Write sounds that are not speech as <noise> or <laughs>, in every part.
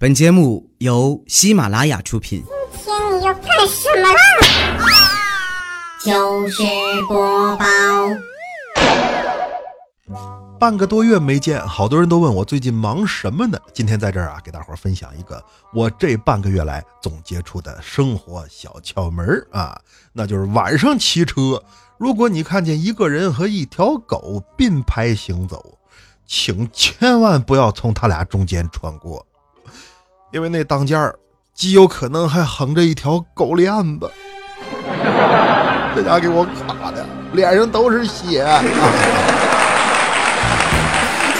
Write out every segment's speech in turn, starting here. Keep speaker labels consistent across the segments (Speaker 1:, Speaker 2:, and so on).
Speaker 1: 本节目由喜马拉雅出品。
Speaker 2: 今天你要干什么啦？
Speaker 3: 就是播报。
Speaker 4: 半个多月没见，好多人都问我最近忙什么呢？今天在这儿啊，给大伙儿分享一个我这半个月来总结出的生活小窍门儿啊，那就是晚上骑车，如果你看见一个人和一条狗并排行走，请千万不要从他俩中间穿过，因为那当间儿极有可能还横着一条狗链子。<laughs> 这家给我卡的，脸上都是血。<laughs>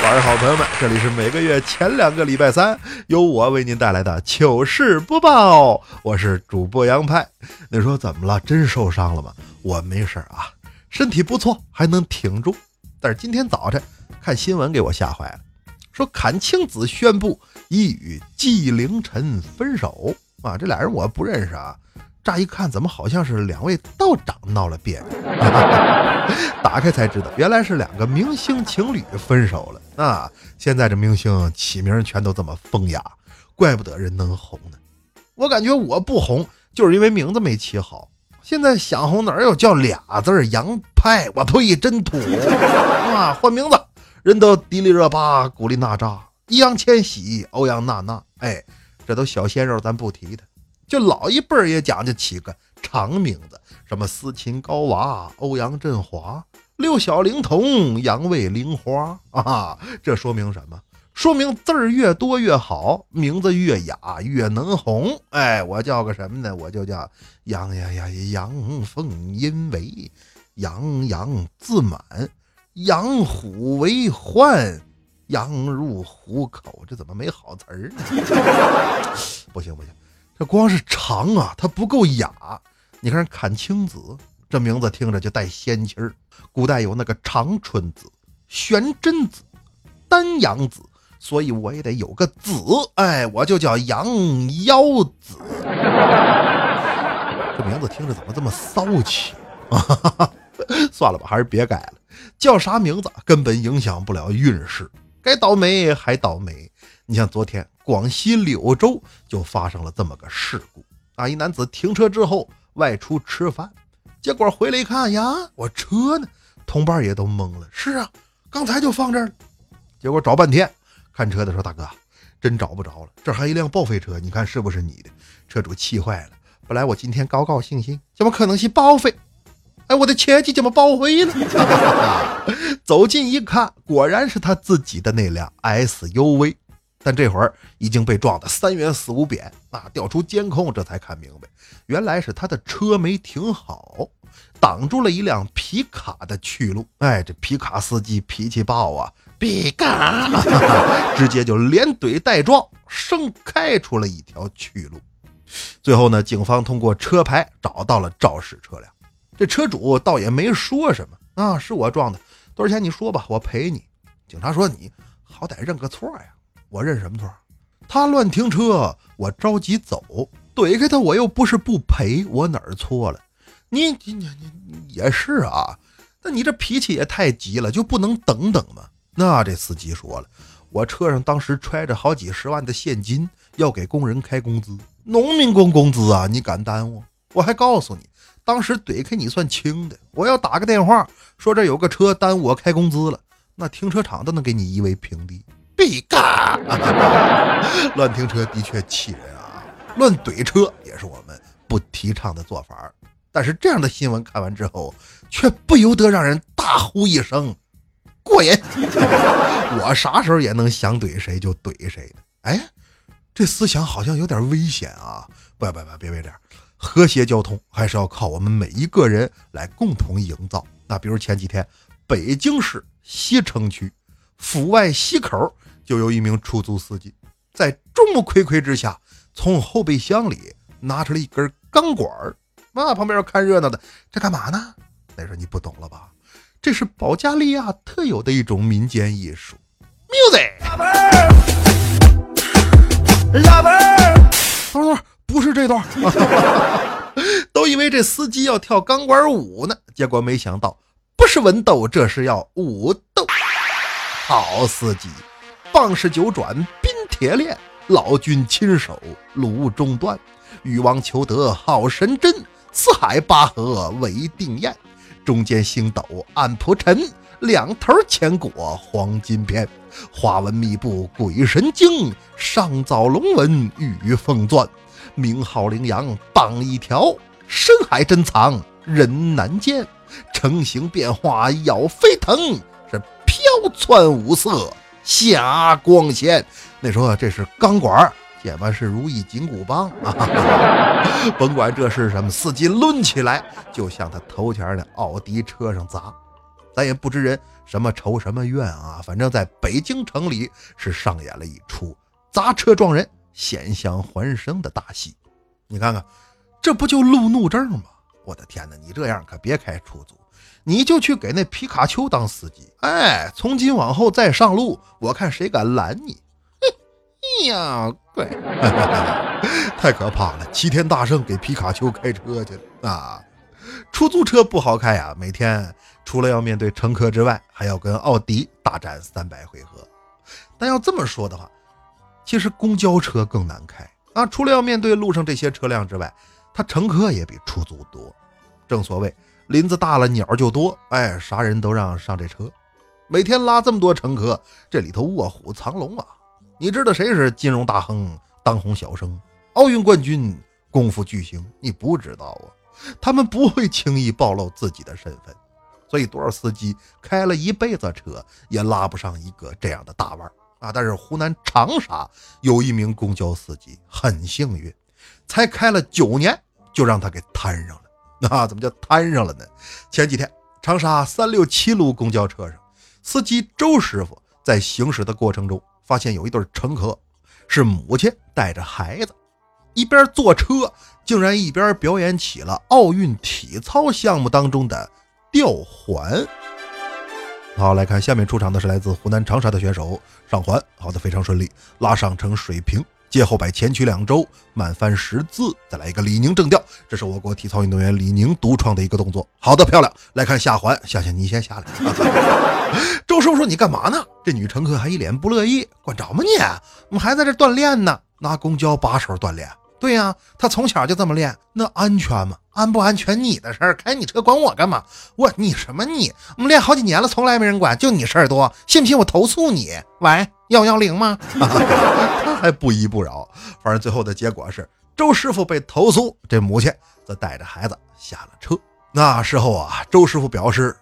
Speaker 4: 晚上好，朋友们，这里是每个月前两个礼拜三由我为您带来的糗事播报，我是主播杨派。你说怎么了？真受伤了吗？我没事啊，身体不错，还能挺住。但是今天早晨看新闻给我吓坏了，说阚清子宣布一与纪凌尘分手啊，这俩人我不认识啊。乍一看，怎么好像是两位道长闹了别扭？<laughs> 打开才知道，原来是两个明星情侣分手了啊！现在这明星起名全都这么风雅，怪不得人能红呢。我感觉我不红，就是因为名字没起好。现在想红哪有叫俩字儿杨派？我呸，真土 <laughs> 啊！换名字，人都迪丽热巴、古力娜扎、易烊千玺、欧阳娜娜，哎，这都小鲜肉，咱不提他。就老一辈儿也讲究起个长名字，什么斯琴高娃、欧阳震华、六小龄童、杨卫玲花啊，这说明什么？说明字儿越多越好，名字越雅越能红。哎，我叫个什么呢？我就叫杨呀呀杨凤因为洋洋自满，养虎为患，羊入虎口。这怎么没好词儿呢？<laughs> 不行不行。这光是长啊，它不够雅。你看阚清子这名字听着就带仙气儿。古代有那个长春子、玄真子、丹阳子，所以我也得有个子。哎，我就叫杨腰子。这名字听着怎么这么骚气？<laughs> 算了吧，还是别改了。叫啥名字根本影响不了运势，该倒霉还倒霉。你像昨天。广西柳州就发生了这么个事故啊！一男子停车之后外出吃饭，结果回来一看呀，我车呢？同伴也都懵了。是啊，刚才就放这儿了。结果找半天，看车的说：“大哥，真找不着了，这还一辆报废车，你看是不是你的？”车主气坏了。本来我今天高高兴兴，怎么可能是报废？哎，我的前妻怎么报废了？<laughs> 走近一看，果然是他自己的那辆 SUV。但这会儿已经被撞得三元四五扁啊！调出监控，这才看明白，原来是他的车没停好，挡住了一辆皮卡的去路。哎，这皮卡司机脾气暴啊，皮卡 <laughs> 直接就连怼带撞，生开出了一条去路。最后呢，警方通过车牌找到了肇事车辆，这车主倒也没说什么啊，是我撞的，多少钱你说吧，我赔你。警察说你好歹认个错呀。我认什么错？他乱停车，我着急走，怼开他，我又不是不赔，我哪儿错了？你你你你也是啊，那你这脾气也太急了，就不能等等吗？那这司机说了，我车上当时揣着好几十万的现金，要给工人开工资，农民工工资啊，你敢耽误？我还告诉你，当时怼开你算轻的，我要打个电话说这有个车耽误我开工资了，那停车场都能给你夷为平地。必干！<laughs> 乱停车的确气人啊，乱怼车也是我们不提倡的做法。但是这样的新闻看完之后，却不由得让人大呼一声过瘾。<laughs> 我啥时候也能想怼谁就怼谁哎，这思想好像有点危险啊！不要不要不要，别别这样，和谐交通还是要靠我们每一个人来共同营造。那比如前几天，北京市西城区阜外西口。就有一名出租司机在众目睽睽之下，从后备箱里拿出了一根钢管儿。那旁边看热闹的，这干嘛呢？那说你不懂了吧？这是保加利亚特有的一种民间艺术，music。等会儿不是这段，<laughs> 都以为这司机要跳钢管舞呢，结果没想到不是文斗，这是要武斗。好司机。棒式九转，冰铁链，老君亲手炉中断，禹王求得好神针，四海八河为定宴。中间星斗暗铺陈，两头牵裹黄金片。花纹密布鬼神经，上造龙纹玉凤钻。名号羚羊棒一条，深海珍藏人难见。成形变化要飞腾，是飘窜五色霞光线。那时候这是钢管，结巴是如意紧箍棒啊！<laughs> 甭管这是什么，司机抡起来就向他头前的奥迪车上砸。咱也不知人什么仇什么怨啊，反正在北京城里是上演了一出砸车撞人、险象环生的大戏。你看看，这不就路怒症吗？我的天哪！你这样可别开出租，你就去给那皮卡丘当司机。哎，从今往后再上路，我看谁敢拦你！哎呀，对，<laughs> 太可怕了！齐天大圣给皮卡丘开车去了啊！出租车不好开呀，每天除了要面对乘客之外，还要跟奥迪大战三百回合。但要这么说的话，其实公交车更难开啊！除了要面对路上这些车辆之外，它乘客也比出租多。正所谓林子大了鸟就多，哎，啥人都让上这车。每天拉这么多乘客，这里头卧虎藏龙啊！你知道谁是金融大亨、当红小生、奥运冠军、功夫巨星？你不知道啊？他们不会轻易暴露自己的身份，所以多少司机开了一辈子车也拉不上一个这样的大腕儿啊！但是湖南长沙有一名公交司机很幸运，才开了九年就让他给摊上了。那 <laughs> 怎么叫摊上了呢？前几天长沙三六七路公交车上，司机周师傅在行驶的过程中，发现有一对乘客是母亲带着孩子，一边坐车。竟然一边表演起了奥运体操项目当中的吊环。好，来看下面出场的是来自湖南长沙的选手上环，好的非常顺利，拉上成水平，接后摆前屈两周，慢翻十字，再来一个李宁正吊，这是我国体操运动员李宁独创的一个动作。好的漂亮，来看下环，夏夏你先下来。周师傅说你干嘛呢？这女乘客还一脸不乐意，管着吗你？我们还在这锻炼呢，拿公交把手锻炼。对呀，他从小就这么练，那安全吗？安不安全你的事儿，开你车管我干嘛？我你什么你？我们练好几年了，从来没人管，就你事儿多，信不信我投诉你？喂，幺幺零吗？<laughs> 他还不依不饶，反正最后的结果是周师傅被投诉，这母亲则带着孩子下了车。那时候啊，周师傅表示，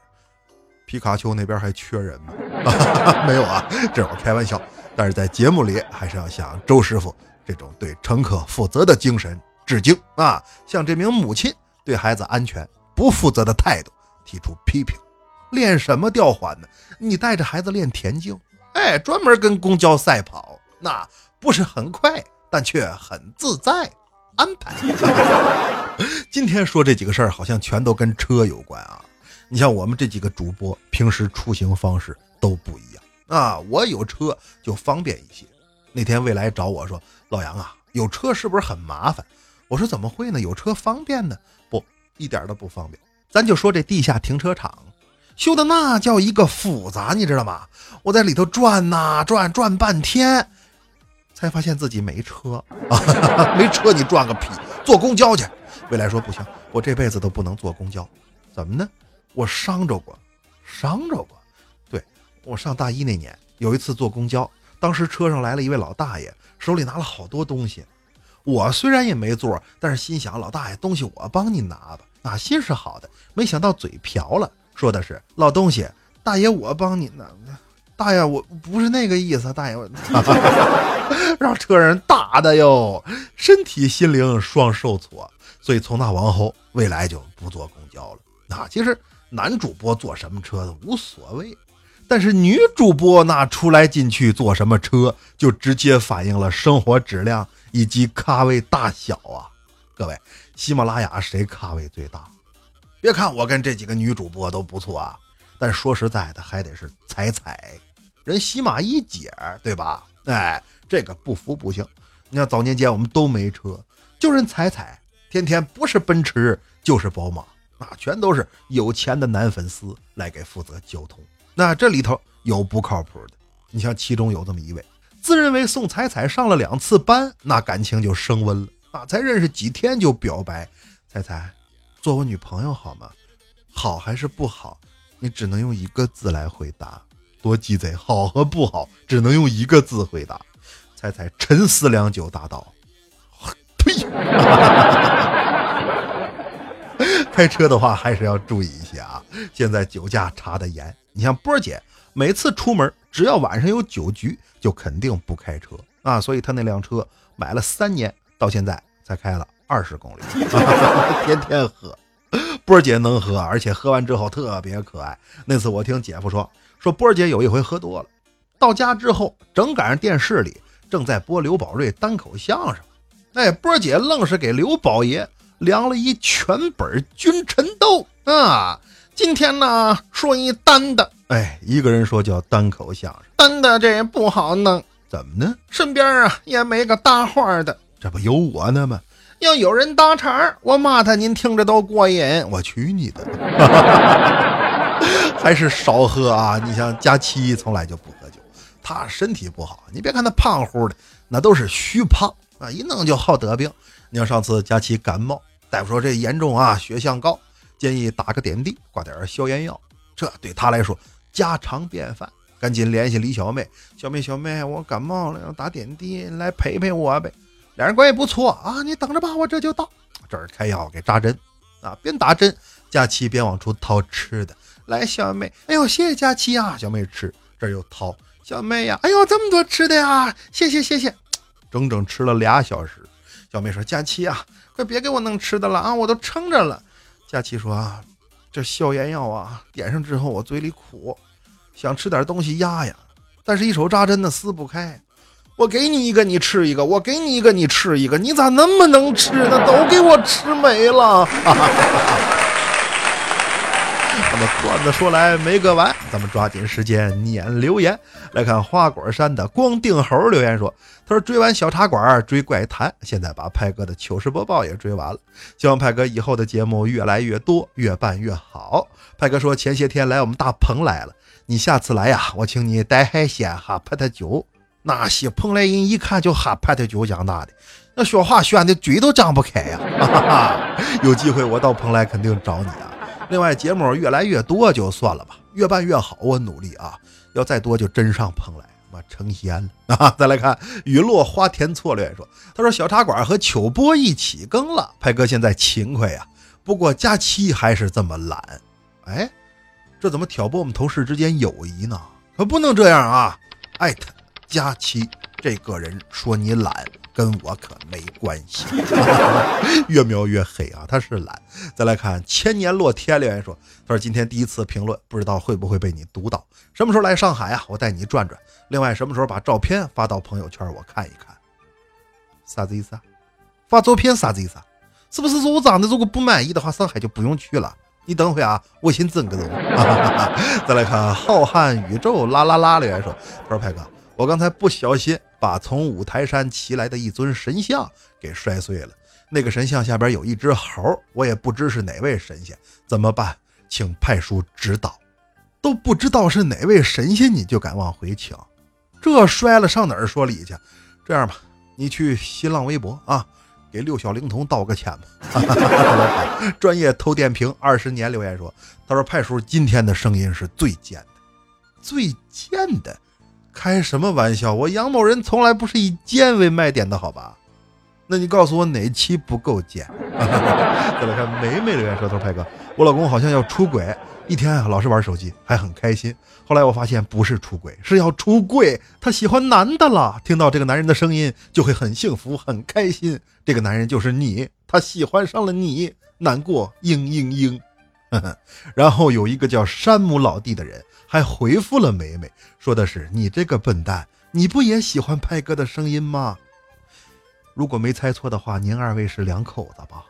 Speaker 4: 皮卡丘那边还缺人吗？<laughs> 没有啊，这我开玩笑，但是在节目里还是要向周师傅。这种对乘客负责的精神致敬啊！向这名母亲对孩子安全不负责的态度提出批评。练什么吊环呢？你带着孩子练田径，哎，专门跟公交赛跑，那不是很快，但却很自在。安排。<laughs> 今天说这几个事儿，好像全都跟车有关啊！你像我们这几个主播，平时出行方式都不一样啊。我有车就方便一些。那天未来找我说。老杨啊，有车是不是很麻烦？我说怎么会呢？有车方便呢？不，一点都不方便。咱就说这地下停车场修的那叫一个复杂，你知道吗？我在里头转呐转，转半天，才发现自己没车啊！<laughs> 没车你转个屁！坐公交去。未来说不行，我这辈子都不能坐公交。怎么呢？我伤着过，伤着过。对我上大一那年有一次坐公交，当时车上来了一位老大爷。手里拿了好多东西，我虽然也没座，但是心想老大爷东西我帮你拿吧，啊心是好的，没想到嘴瓢了，说的是老东西，大爷我帮你拿，大爷我不是那个意思，大爷我 <laughs> 让车人打的哟，身体心灵双受挫，所以从那往后未来就不坐公交了。啊，其实男主播坐什么车都无所谓。但是女主播那出来进去坐什么车，就直接反映了生活质量以及咖位大小啊！各位，喜马拉雅谁咖位最大？别看我跟这几个女主播都不错啊，但说实在的，还得是彩彩，人喜马一姐，对吧？哎，这个不服不行。你看早年间我们都没车，就人彩彩，天天不是奔驰就是宝马，那全都是有钱的男粉丝来给负责交通。那这里头有不靠谱的，你像其中有这么一位，自认为送彩彩上了两次班，那感情就升温了啊！才认识几天就表白，彩彩，做我女朋友好吗？好还是不好？你只能用一个字来回答。多鸡贼！好和不好只能用一个字回答。彩彩沉思良久，答道：“呸！” <laughs> 开车的话还是要注意一些啊！现在酒驾查的严。你像波姐，每次出门只要晚上有酒局，就肯定不开车啊。所以她那辆车买了三年，到现在才开了二十公里，<laughs> 天天喝。波姐能喝，而且喝完之后特别可爱。那次我听姐夫说，说波姐有一回喝多了，到家之后正赶上电视里正在播刘宝瑞单口相声，哎，波姐愣是给刘宝爷量了一全本君臣斗啊。今天呢说一单的，哎，一个人说叫单口相声，单的这不好弄，怎么呢？身边啊也没个搭话的，这不有我呢吗？要有人搭茬，我骂他，您听着都过瘾。我去你的！<laughs> 还是少喝啊！你像佳期从来就不喝酒，他身体不好。你别看他胖乎的，那都是虚胖啊，一弄就好得病。你像上次佳期感冒，大夫说这严重啊，血象高，建议打个点滴，挂点消炎药。这对他来说家常便饭，赶紧联系李小妹。小妹，小妹，我感冒了，要打点滴，来陪陪我呗。俩人关系不错啊，你等着吧，我这就到。这儿开药给扎针啊，边打针，佳琪边往出掏吃的。来，小妹，哎呦，谢谢佳琪啊，小妹吃。这儿又掏，小妹呀，哎呦，这么多吃的呀，谢谢谢谢。整整吃了俩小时。小妹说：“佳琪啊，快别给我弄吃的了啊，我都撑着了。”佳琪说：“啊，这消炎药啊，点上之后我嘴里苦，想吃点东西压压，但是一手扎针呢，撕不开。”我给你一个，你吃一个；我给你一个，你吃一个。你咋那么能吃呢？都给我吃没了！<laughs> 那么段子说来没个完，咱们抓紧时间念留言。来看花果山的光腚猴留言说：“他说追完小茶馆，追怪谈，现在把派哥的糗事播报也追完了。希望派哥以后的节目越来越多，越办越好。”派哥说：“前些天来我们大棚来了，你下次来呀，我请你带海鲜哈，拍他酒。”那些蓬莱人一看就哈派的酒长大的，那说话炫的嘴都张不开呀！啊！哈 <laughs> 哈有机会我到蓬莱肯定找你啊！另外节目越来越多就算了吧，越办越好，我努力啊！要再多就真上蓬莱，妈成仙了啊！再来看雨落花田错略说，他说小茶馆和秋波一起更了，派哥现在勤快呀，不过假期还是这么懒，哎，这怎么挑拨我们同事之间友谊呢？可不能这样啊！艾特。佳期这个人说你懒，跟我可没关系。<laughs> 越描越黑啊，他是懒。再来看千年落天留言说，他说今天第一次评论，不知道会不会被你读到。什么时候来上海啊？我带你转转。另外什么时候把照片发到朋友圈，我看一看。啥子意思啊？发照片啥子意思啊？是不是说我长得如果不满意的话，上海就不用去了？你等会啊，我先整个容。<laughs> 再来看浩瀚宇宙啦啦啦留言说，他说派哥。我刚才不小心把从五台山骑来的一尊神像给摔碎了，那个神像下边有一只猴，我也不知是哪位神仙，怎么办？请派叔指导。都不知道是哪位神仙，你就敢往回请？这摔了上哪儿说理去？这样吧，你去新浪微博啊，给六小龄童道个歉吧。<laughs> 专业偷电瓶二十年留言说，他说派叔今天的声音是最贱的，最贱的。开什么玩笑！我杨某人从来不是以贱为卖点的，好吧？那你告诉我哪期不够贱？<laughs> 再来看美美留言说：“头派哥，我老公好像要出轨，一天啊老是玩手机，还很开心。后来我发现不是出轨，是要出柜，他喜欢男的了。听到这个男人的声音就会很幸福、很开心。这个男人就是你，他喜欢上了你，难过，嘤嘤嘤。<laughs> 然后有一个叫山姆老弟的人。”还回复了梅梅，说的是你这个笨蛋，你不也喜欢派哥的声音吗？如果没猜错的话，您二位是两口子吧？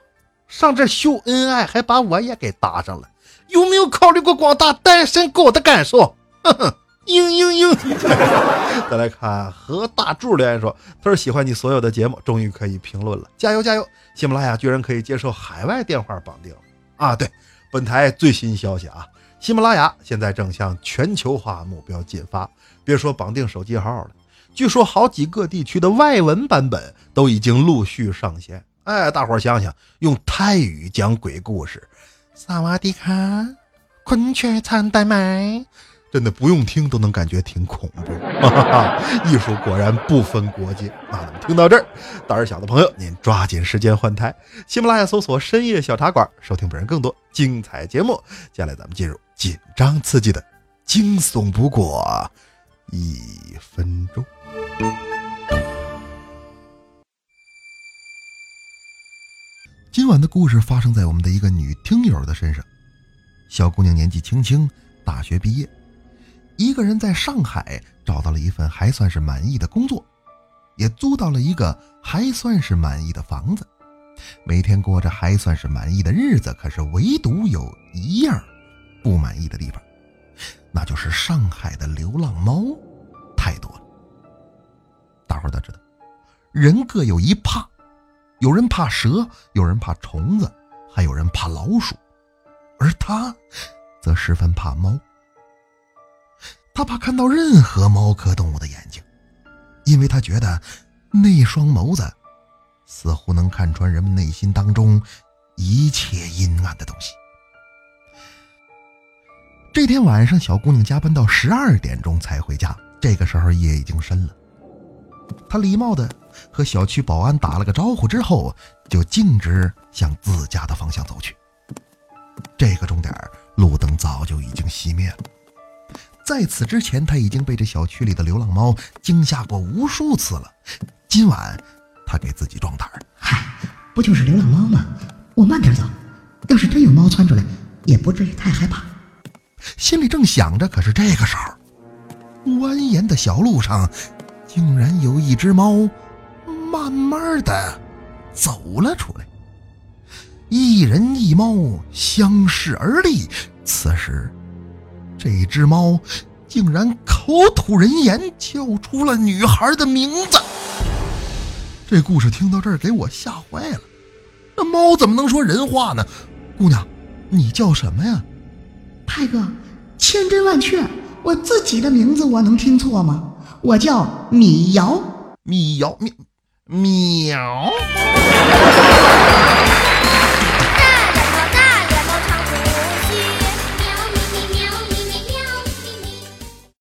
Speaker 4: 上这秀恩爱，还把我也给搭上了，有没有考虑过广大单身狗的感受？呵 <laughs> 呵，嘤嘤嘤。<laughs> 再来看何大柱留言说，他说喜欢你所有的节目，终于可以评论了，加油加油！喜马拉雅居然可以接受海外电话绑定啊！对，本台最新消息啊。喜马拉雅现在正向全球化目标进发，别说绑定手机号了，据说好几个地区的外文版本都已经陆续上线。哎，大伙儿想想，用泰语讲鬼故事，萨瓦迪卡，昆雀餐代麦，真的不用听都能感觉挺恐怖。哈哈哈，艺术果然不分国界啊！听到这儿，胆儿小的朋友，您抓紧时间换台，喜马拉雅搜索“深夜小茶馆”，收听本人更多精彩节目。接下来咱们进入紧张刺激的惊悚不过一分钟。今晚的故事发生在我们的一个女听友的身上。小姑娘年纪轻轻，大学毕业，一个人在上海找到了一份还算是满意的工作，也租到了一个还算是满意的房子，每天过着还算是满意的日子。可是唯独有一样不满意的地方，那就是上海的流浪猫太多了。大伙都知道，人各有一怕。有人怕蛇，有人怕虫子，还有人怕老鼠，而他则十分怕猫。他怕看到任何猫科动物的眼睛，因为他觉得那双眸子似乎能看穿人们内心当中一切阴暗的东西。这天晚上，小姑娘加班到十二点钟才回家，这个时候夜已经深了。她礼貌的。和小区保安打了个招呼之后，就径直向自家的方向走去。这个钟在此之前，他已经被这小区里的流浪猫惊吓过无数次了。今晚，他给自己壮胆儿
Speaker 5: 嗨，不就是流浪猫吗？我慢点走，要是真有猫窜出来，也不至于太害怕。
Speaker 4: 心里正想着，可是这个时候，蜿蜒的小路上，竟然有一只猫。慢慢的走了出来，一人一猫相视而立。此时，这只猫竟然口吐人言，叫出了女孩的名字。这故事听到这儿，给我吓坏了。那猫怎么能说人话呢？姑娘，你叫什么呀？
Speaker 5: 泰哥，千真万确，我自己的名字我能听错吗？我叫米瑶，
Speaker 4: 米瑶，米。喵。